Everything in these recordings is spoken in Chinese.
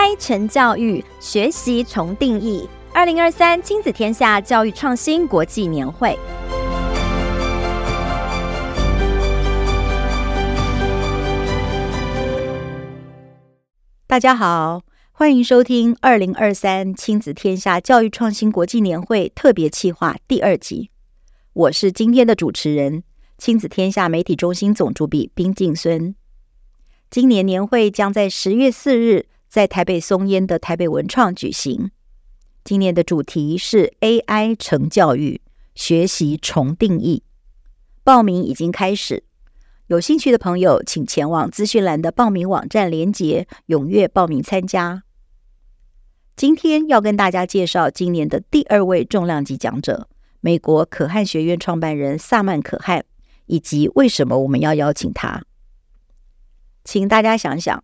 AI 成教育，学习重定义。二零二三亲子天下教育创新国际年会。大家好，欢迎收听二零二三亲子天下教育创新国际年会特别企划第二集。我是今天的主持人，亲子天下媒体中心总主笔冰静孙。今年年会将在十月四日在台北松烟的台北文创举行。今年的主题是 AI 成教育，学习重定义。报名已经开始，有兴趣的朋友请前往资讯栏的报名网站连结，踊跃报名参加。今天要跟大家介绍今年的第二位重量级讲者，美国可汗学院创办人萨曼可汗，以及为什么我们要邀请他。请大家想想，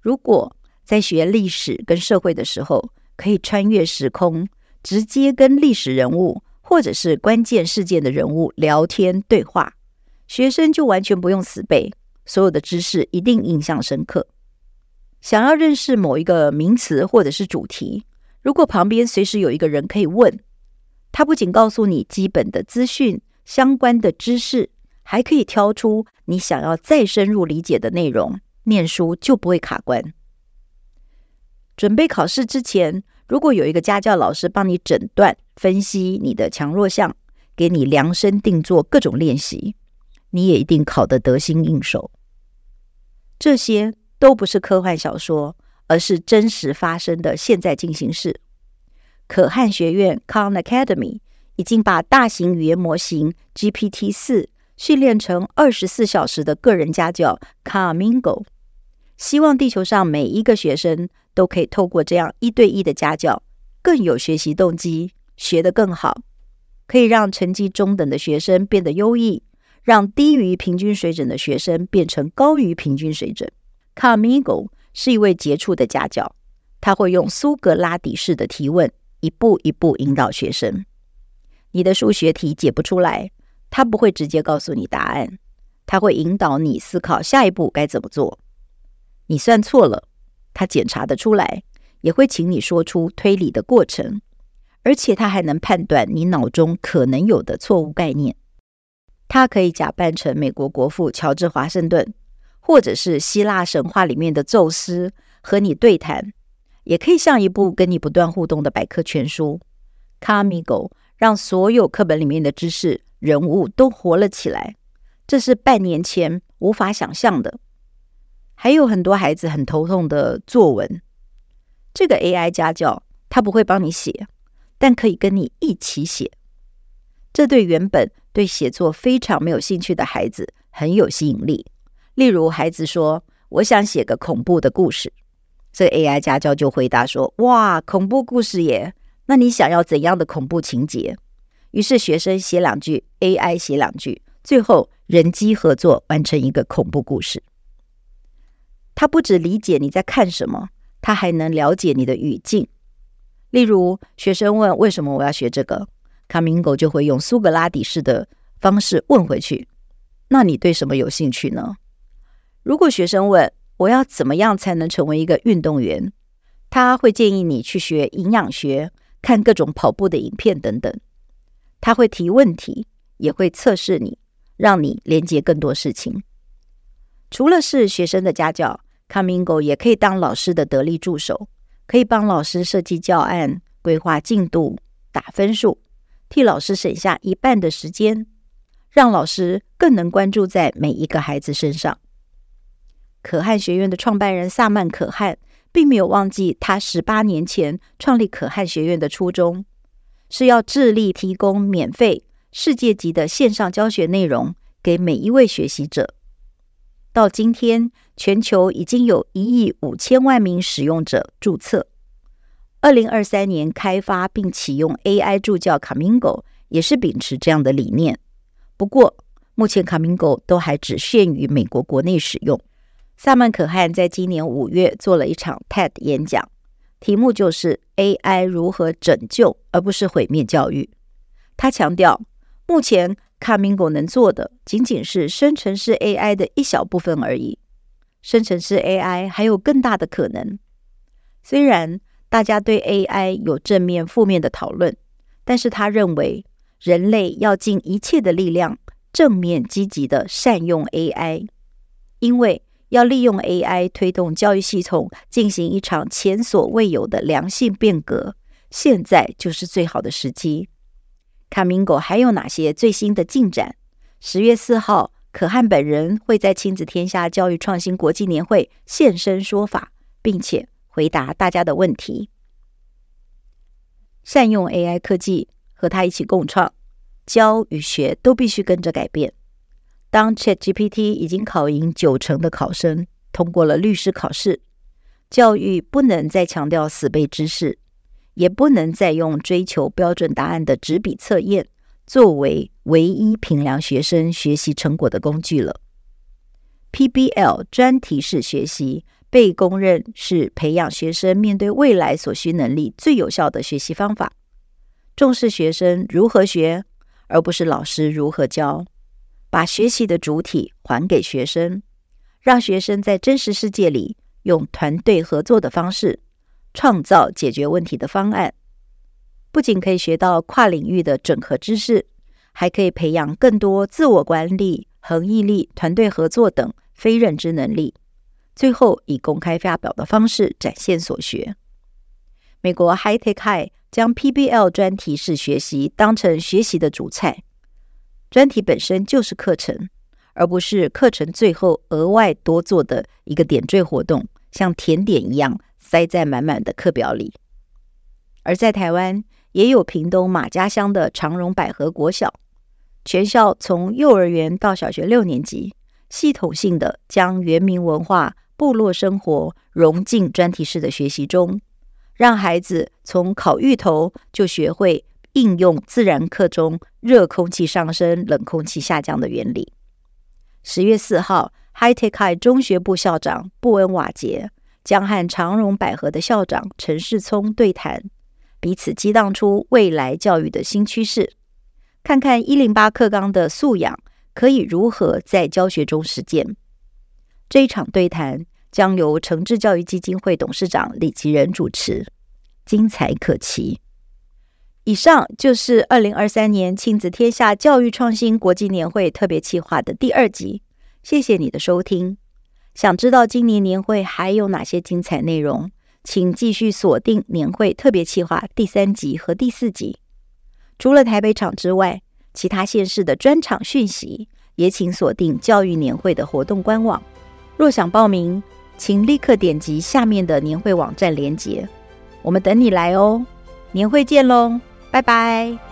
如果在学历史跟社会的时候，可以穿越时空，直接跟历史人物或者是关键事件的人物聊天对话，学生就完全不用死背，所有的知识一定印象深刻。想要认识某一个名词或者是主题，如果旁边随时有一个人可以问，他不仅告诉你基本的资讯、相关的知识。还可以挑出你想要再深入理解的内容，念书就不会卡关。准备考试之前，如果有一个家教老师帮你诊断、分析你的强弱项，给你量身定做各种练习，你也一定考得得心应手。这些都不是科幻小说，而是真实发生的现在进行式。可汗学院 Khan Academy 已经把大型语言模型 GPT 四。训练成二十四小时的个人家教 Khamingo，希望地球上每一个学生都可以透过这样一对一的家教，更有学习动机，学得更好，可以让成绩中等的学生变得优异，让低于平均水准的学生变成高于平均水准。Khamingo 是一位杰出的家教，他会用苏格拉底式的提问，一步一步引导学生。你的数学题解不出来，他不会直接告诉你答案，他会引导你思考下一步该怎么做。你算错了，他检查得出来，也会请你说出推理的过程，而且他还能判断你脑中可能有的错误概念。他可以假扮成美国国父乔治华盛顿，或者是希腊神话里面的宙斯和你对谈，也可以像一部跟你不断互动的百科全书。卡米狗让所有课本里面的知识。人物都活了起来，这是半年前无法想象的。还有很多孩子很头痛的作文，这个 AI 家教他不会帮你写，但可以跟你一起写。这对原本对写作非常没有兴趣的孩子很有吸引力。例如，孩子说：“我想写个恐怖的故事。”这 AI 家教就回答说：“哇，恐怖故事耶！那你想要怎样的恐怖情节？”于是学生写两句，AI 写两句，最后人机合作完成一个恐怖故事。他不只理解你在看什么，他还能了解你的语境。例如，学生问为什么我要学这个卡明狗就会用苏格拉底式的方式问回去：那你对什么有兴趣呢？如果学生问我要怎么样才能成为一个运动员，他会建议你去学营养学，看各种跑步的影片等等。他会提问题，也会测试你，让你连接更多事情。除了是学生的家教，Comingo 也可以当老师的得力助手，可以帮老师设计教案、规划进度、打分数，替老师省下一半的时间，让老师更能关注在每一个孩子身上。可汗学院的创办人萨曼可汗并没有忘记他十八年前创立可汗学院的初衷。是要致力提供免费、世界级的线上教学内容给每一位学习者。到今天，全球已经有一亿五千万名使用者注册。二零二三年开发并启用 AI 助教 Camingo 也是秉持这样的理念。不过，目前 Camingo 都还只限于美国国内使用。萨曼可汗在今年五月做了一场 TED 演讲。题目就是 AI 如何拯救，而不是毁灭教育。他强调，目前 Khamingo 能做的仅仅是生成式 AI 的一小部分而已。生成式 AI 还有更大的可能。虽然大家对 AI 有正面、负面的讨论，但是他认为人类要尽一切的力量，正面积极的善用 AI，因为要利用 AI 推动教育系统进行一场前所未有的良性变革，现在就是最好的时机。卡明狗还有哪些最新的进展？十月四号，可汗本人会在亲子天下教育创新国际年会现身说法，并且回答大家的问题。善用 AI 科技，和他一起共创，教与学都必须跟着改变。当 ChatGPT 已经考赢九成的考生，通过了律师考试，教育不能再强调死背知识，也不能再用追求标准答案的纸笔测验。作为唯一评量学生学习成果的工具了，PBL 专题式学习被公认是培养学生面对未来所需能力最有效的学习方法。重视学生如何学，而不是老师如何教，把学习的主体还给学生，让学生在真实世界里用团队合作的方式创造解决问题的方案。不仅可以学到跨领域的整合知识，还可以培养更多自我管理、恒毅力、团队合作等非认知能力。最后以公开发表的方式展现所学。美国 High Tech High 将 PBL 专题式学习当成学习的主菜，专题本身就是课程，而不是课程最后额外多做的一个点缀活动，像甜点一样塞在满满的课表里。而在台湾，也有屏东马家乡的长荣百合国小，全校从幼儿园到小学六年级，系统性的将原民文化、部落生活融进专题式的学习中，让孩子从烤芋头就学会应用自然课中热空气上升、冷空气下降的原理。十月四号，High Tech High 中学部校长布恩瓦杰将和长荣百合的校长陈世聪对谈。彼此激荡出未来教育的新趋势，看看一零八课纲的素养可以如何在教学中实践。这一场对谈将由诚志教育基金会董事长李吉仁主持，精彩可期。以上就是二零二三年亲子天下教育创新国际年会特别企划的第二集，谢谢你的收听。想知道今年年会还有哪些精彩内容？请继续锁定年会特别企划第三集和第四集。除了台北场之外，其他县市的专场讯息也请锁定教育年会的活动官网。若想报名，请立刻点击下面的年会网站链接。我们等你来哦！年会见喽，拜拜。